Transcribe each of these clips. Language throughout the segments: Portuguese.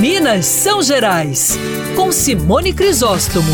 Minas São Gerais, com Simone Crisóstomo.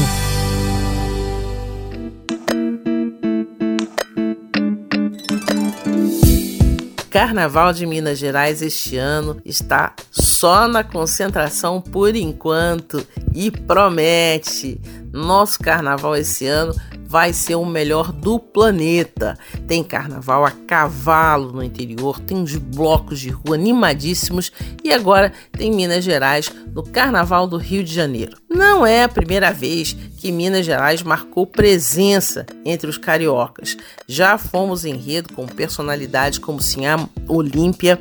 Carnaval de Minas Gerais este ano está só na concentração por enquanto e promete. Nosso carnaval esse ano vai ser o melhor do planeta. Tem carnaval a cavalo no interior, tem os blocos de rua animadíssimos e agora tem Minas Gerais no Carnaval do Rio de Janeiro. Não é a primeira vez que Minas Gerais marcou presença entre os cariocas. Já fomos enredo com personalidades como Sinhá Olímpia,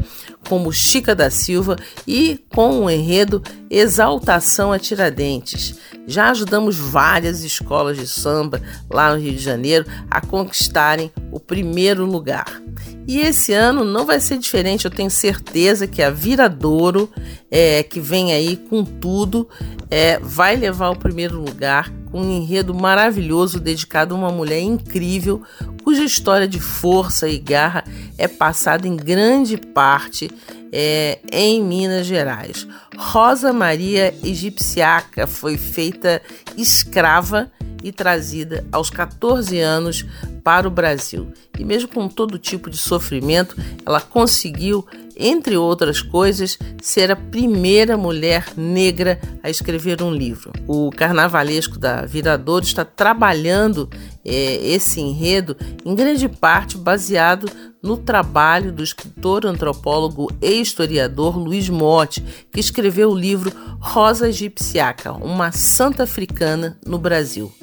como Chica da Silva e com o enredo Exaltação a Tiradentes. Já ajudamos várias escolas de samba lá no Rio de Janeiro a conquistarem o primeiro lugar. E esse ano não vai ser diferente, eu tenho certeza que a Viradouro, é, que vem aí com tudo, é, vai levar o primeiro lugar com um enredo maravilhoso dedicado a uma mulher incrível, cuja história de força e garra é passada em grande parte é, em Minas Gerais. Rosa Maria Egipciaca foi feita escrava e trazida aos 14 anos para o Brasil. E mesmo com todo tipo de sofrimento, ela conseguiu, entre outras coisas, ser a primeira mulher negra a escrever um livro. O carnavalesco da Viradouro está trabalhando é, esse enredo em grande parte baseado no trabalho do escritor, antropólogo e historiador Luiz Motti, que escreveu o livro Rosa Egipciaca, uma santa africana no Brasil.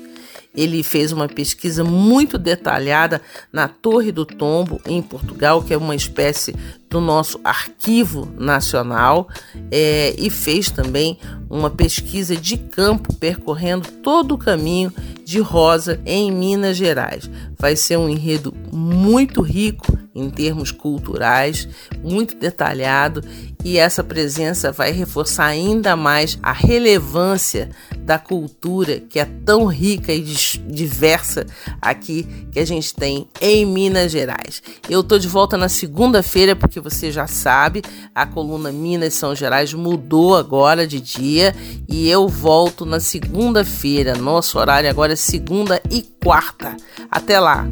Ele fez uma pesquisa muito detalhada na Torre do Tombo, em Portugal, que é uma espécie do nosso arquivo nacional, é, e fez também uma pesquisa de campo percorrendo todo o caminho de Rosa em Minas Gerais. Vai ser um enredo muito rico em termos culturais, muito detalhado, e essa presença vai reforçar ainda mais a relevância da cultura que é tão rica e diversa aqui que a gente tem em Minas Gerais. Eu tô de volta na segunda-feira porque você já sabe, a coluna Minas São Gerais mudou agora de dia e eu volto na segunda-feira. Nosso horário agora é segunda e quarta. Até lá.